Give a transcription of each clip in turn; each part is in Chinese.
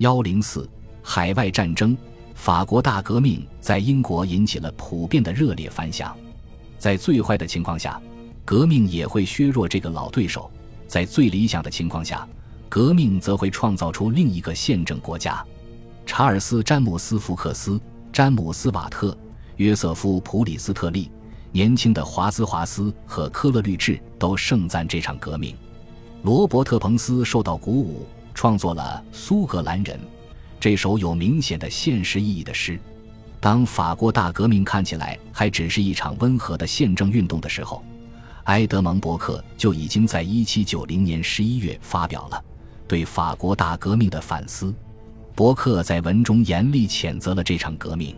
幺零四海外战争，法国大革命在英国引起了普遍的热烈反响。在最坏的情况下，革命也会削弱这个老对手；在最理想的情况下，革命则会创造出另一个宪政国家。查尔斯·詹姆斯·福克斯、詹姆斯·瓦特、约瑟夫·普里斯特利、年轻的华兹华斯和科勒律治都盛赞这场革命。罗伯特·彭斯受到鼓舞。创作了《苏格兰人》这首有明显的现实意义的诗。当法国大革命看起来还只是一场温和的宪政运动的时候，埃德蒙·伯克就已经在1790年11月发表了对法国大革命的反思。伯克在文中严厉谴责了这场革命。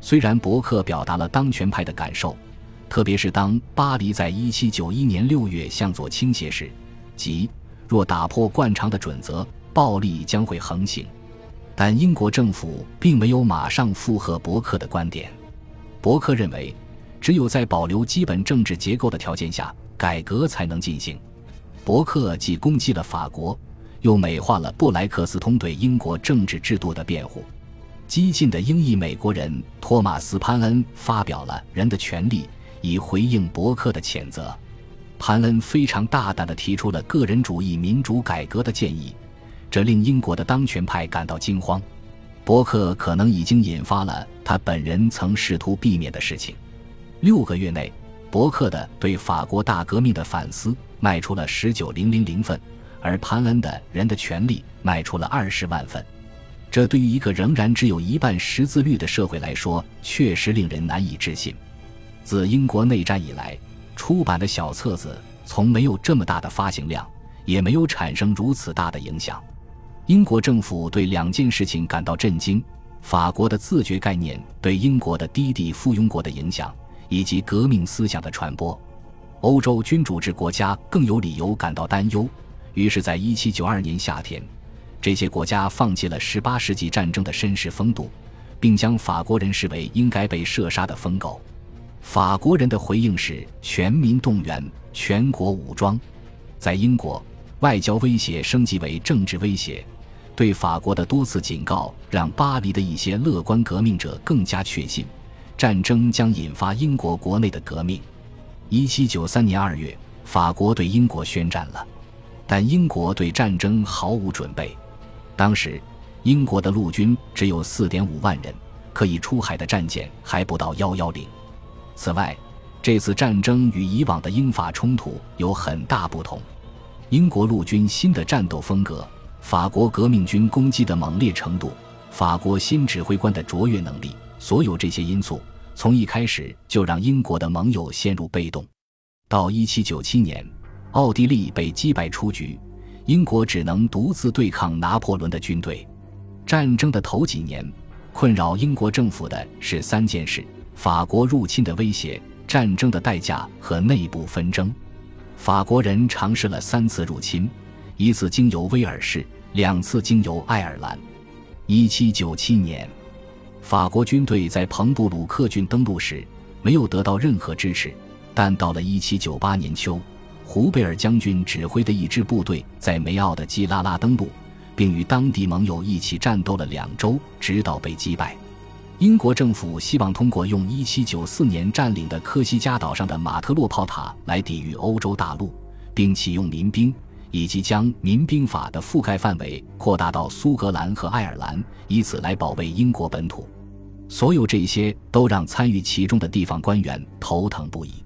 虽然伯克表达了当权派的感受，特别是当巴黎在1791年6月向左倾斜时，即。若打破惯常的准则，暴力将会横行。但英国政府并没有马上附和伯克的观点。伯克认为，只有在保留基本政治结构的条件下，改革才能进行。伯克既攻击了法国，又美化了布莱克斯通对英国政治制度的辩护。激进的英裔美国人托马斯·潘恩发表了《人的权利》，以回应伯克的谴责。潘恩非常大胆地提出了个人主义民主改革的建议，这令英国的当权派感到惊慌。伯克可能已经引发了他本人曾试图避免的事情。六个月内，伯克的对法国大革命的反思卖出了十九零零零份，而潘恩的人的权利卖出了二十万份。这对于一个仍然只有一半识字率的社会来说，确实令人难以置信。自英国内战以来。出版的小册子从没有这么大的发行量，也没有产生如此大的影响。英国政府对两件事情感到震惊：法国的自觉概念对英国的低地附庸国的影响，以及革命思想的传播。欧洲君主制国家更有理由感到担忧。于是，在1792年夏天，这些国家放弃了18世纪战争的绅士风度，并将法国人视为应该被射杀的疯狗。法国人的回应是全民动员、全国武装。在英国，外交威胁升级为政治威胁。对法国的多次警告让巴黎的一些乐观革命者更加确信，战争将引发英国国内的革命。1793年2月，法国对英国宣战了，但英国对战争毫无准备。当时，英国的陆军只有4.5万人，可以出海的战舰还不到110。此外，这次战争与以往的英法冲突有很大不同。英国陆军新的战斗风格、法国革命军攻击的猛烈程度、法国新指挥官的卓越能力，所有这些因素从一开始就让英国的盟友陷入被动。到1797年，奥地利被击败出局，英国只能独自对抗拿破仑的军队。战争的头几年，困扰英国政府的是三件事。法国入侵的威胁、战争的代价和内部纷争。法国人尝试了三次入侵，一次经由威尔士，两次经由爱尔兰。1797年，法国军队在彭布鲁克郡登陆时没有得到任何支持，但到了1798年秋，胡贝尔将军指挥的一支部队在梅奥的基拉拉登陆，并与当地盟友一起战斗了两周，直到被击败。英国政府希望通过用1794年占领的科西嘉岛上的马特洛炮塔来抵御欧洲大陆，并启用民兵，以及将民兵法的覆盖范围扩大到苏格兰和爱尔兰，以此来保卫英国本土。所有这些都让参与其中的地方官员头疼不已。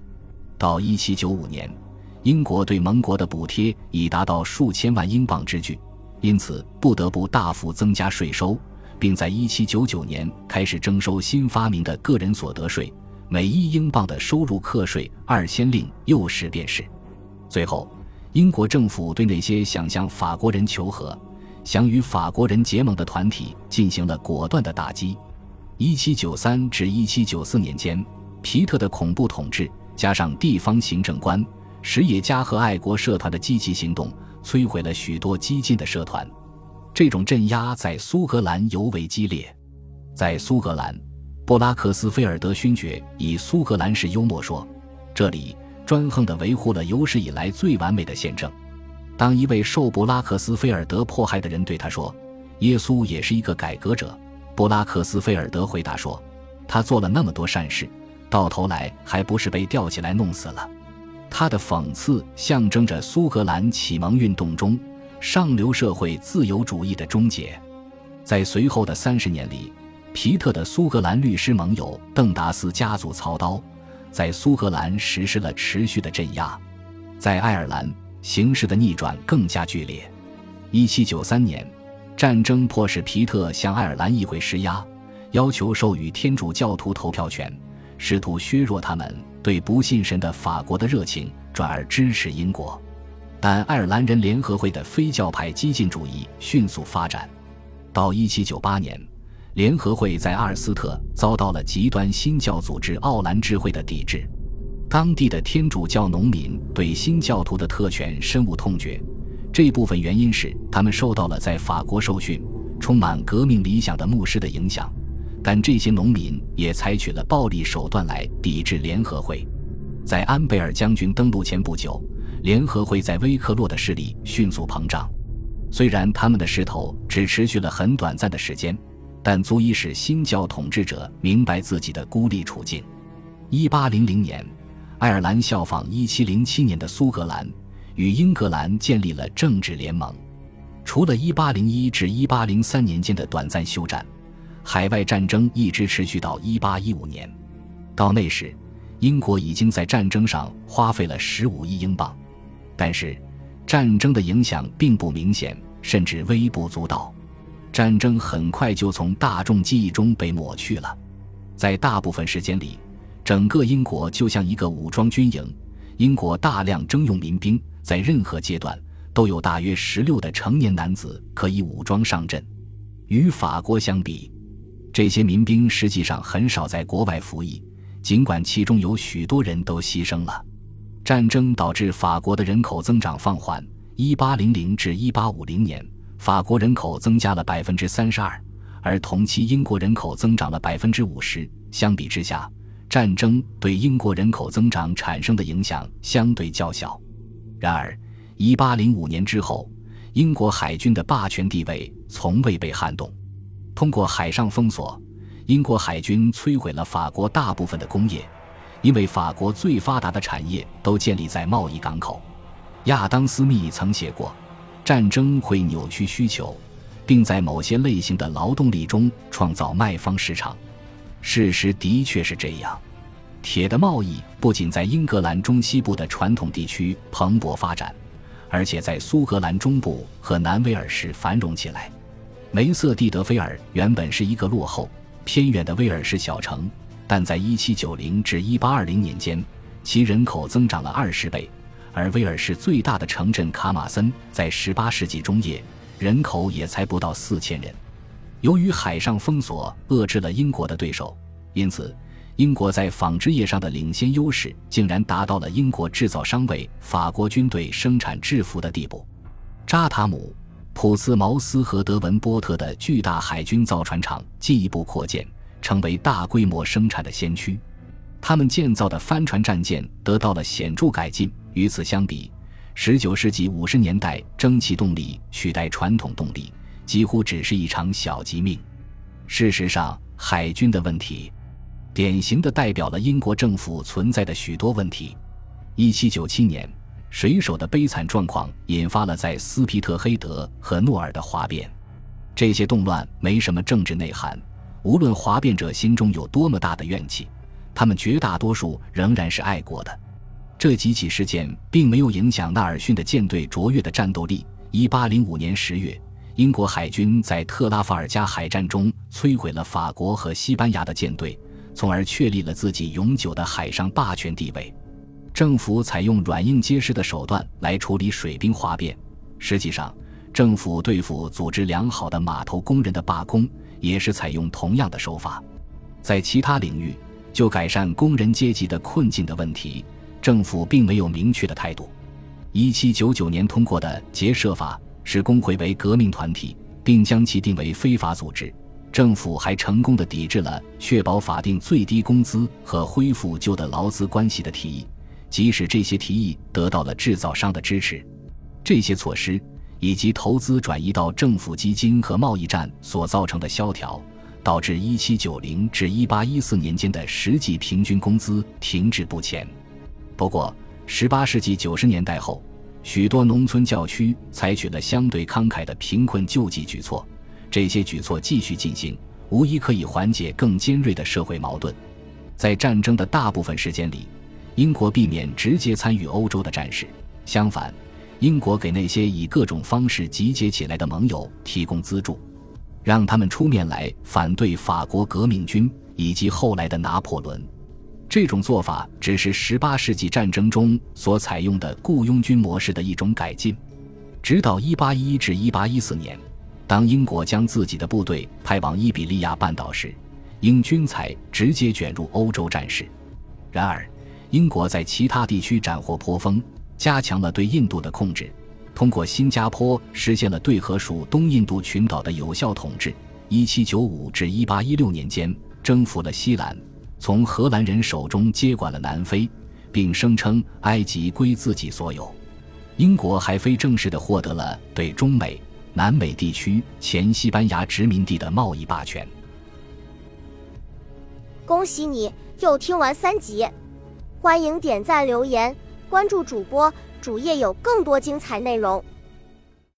到1795年，英国对盟国的补贴已达到数千万英镑之巨，因此不得不大幅增加税收。并在1799年开始征收新发明的个人所得税，每一英镑的收入课税二先令，又是便是。最后，英国政府对那些想向法国人求和、想与法国人结盟的团体进行了果断的打击。1793至1794年间，皮特的恐怖统治加上地方行政官、实业家和爱国社团的积极行动，摧毁了许多激进的社团。这种镇压在苏格兰尤为激烈。在苏格兰，布拉克斯菲尔德勋爵以苏格兰式幽默说：“这里专横地维护了有史以来最完美的宪政。”当一位受布拉克斯菲尔德迫害的人对他说耶稣也是一个改革者。布拉克斯菲尔德回答说：“他做了那么多善事，到头来还不是被吊起来弄死了？”他的讽刺象征着苏格兰启蒙运动中上流社会自由主义的终结。在随后的三十年里，皮特的苏格兰律师盟友邓达斯家族操刀，在苏格兰实施了持续的镇压。在爱尔兰，形势的逆转更加剧烈。一七九三年。战争迫使皮特向爱尔兰议会施压，要求授予天主教徒投票权，试图削弱他们对不信神的法国的热情，转而支持英国。但爱尔兰人联合会的非教派激进主义迅速发展。到1798年，联合会在阿尔斯特遭到了极端新教组织奥兰智会的抵制，当地的天主教农民对新教徒的特权深恶痛绝。这部分原因是他们受到了在法国受训、充满革命理想的牧师的影响，但这些农民也采取了暴力手段来抵制联合会。在安贝尔将军登陆前不久，联合会在威克洛的势力迅速膨胀。虽然他们的势头只持续了很短暂的时间，但足以使新教统治者明白自己的孤立处境。一八零零年，爱尔兰效仿一七零七年的苏格兰。与英格兰建立了政治联盟。除了1801至1803年间的短暂休战，海外战争一直持续到1815年。到那时，英国已经在战争上花费了15亿英镑。但是，战争的影响并不明显，甚至微不足道。战争很快就从大众记忆中被抹去了。在大部分时间里，整个英国就像一个武装军营。英国大量征用民兵。在任何阶段都有大约十六的成年男子可以武装上阵。与法国相比，这些民兵实际上很少在国外服役，尽管其中有许多人都牺牲了。战争导致法国的人口增长放缓。一八零零至一八五零年，法国人口增加了百分之三十二，而同期英国人口增长了百分之五十。相比之下，战争对英国人口增长产生的影响相对较小。然而，1805年之后，英国海军的霸权地位从未被撼动。通过海上封锁，英国海军摧毁了法国大部分的工业，因为法国最发达的产业都建立在贸易港口。亚当·斯密曾写过：“战争会扭曲需求，并在某些类型的劳动力中创造卖方市场。”事实的确是这样。铁的贸易不仅在英格兰中西部的传统地区蓬勃发展，而且在苏格兰中部和南威尔士繁荣起来。梅瑟蒂德菲尔原本是一个落后偏远的威尔士小城，但在1790至1820年间，其人口增长了二十倍。而威尔士最大的城镇卡马森在18世纪中叶，人口也才不到四千人。由于海上封锁遏制了英国的对手，因此。英国在纺织业上的领先优势，竟然达到了英国制造商为法国军队生产制服的地步。扎塔姆、普斯茅斯和德文波特的巨大海军造船厂进一步扩建，成为大规模生产的先驱。他们建造的帆船战舰得到了显著改进。与此相比，19世纪50年代蒸汽动力取代传统动力，几乎只是一场小疾命。事实上，海军的问题。典型的代表了英国政府存在的许多问题。一七九七年，水手的悲惨状况引发了在斯皮特黑德和诺尔的哗变。这些动乱没什么政治内涵，无论哗变者心中有多么大的怨气，他们绝大多数仍然是爱国的。这几起事件并没有影响纳尔逊的舰队卓越的战斗力。一八零五年十月，英国海军在特拉法尔加海战中摧毁了法国和西班牙的舰队。从而确立了自己永久的海上霸权地位。政府采用软硬皆施的手段来处理水兵哗变。实际上，政府对付组织良好的码头工人的罢工也是采用同样的手法。在其他领域，就改善工人阶级的困境的问题，政府并没有明确的态度。1799年通过的结社法使工会为革命团体，并将其定为非法组织。政府还成功的抵制了确保法定最低工资和恢复旧的劳资关系的提议，即使这些提议得到了制造商的支持。这些措施以及投资转移到政府基金和贸易战所造成的萧条，导致1790至1814年间的实际平均工资停滞不前。不过，18世纪90年代后，许多农村教区采取了相对慷慨的贫困救济举措，这些举措继续进行，无疑可以缓解更尖锐的社会矛盾。在战争的大部分时间里，英国避免直接参与欧洲的战事，相反。英国给那些以各种方式集结起来的盟友提供资助，让他们出面来反对法国革命军以及后来的拿破仑。这种做法只是18世纪战争中所采用的雇佣军模式的一种改进。直到1811至1814年，当英国将自己的部队派往伊比利亚半岛时，英军才直接卷入欧洲战事。然而，英国在其他地区斩获颇丰。加强了对印度的控制，通过新加坡实现了对河属东印度群岛的有效统治。一七九五至一八一六年间，征服了西兰，从荷兰人手中接管了南非，并声称埃及归自己所有。英国还非正式地获得了对中美、南美地区前西班牙殖民地的贸易霸权。恭喜你又听完三集，欢迎点赞留言。关注主播，主页有更多精彩内容。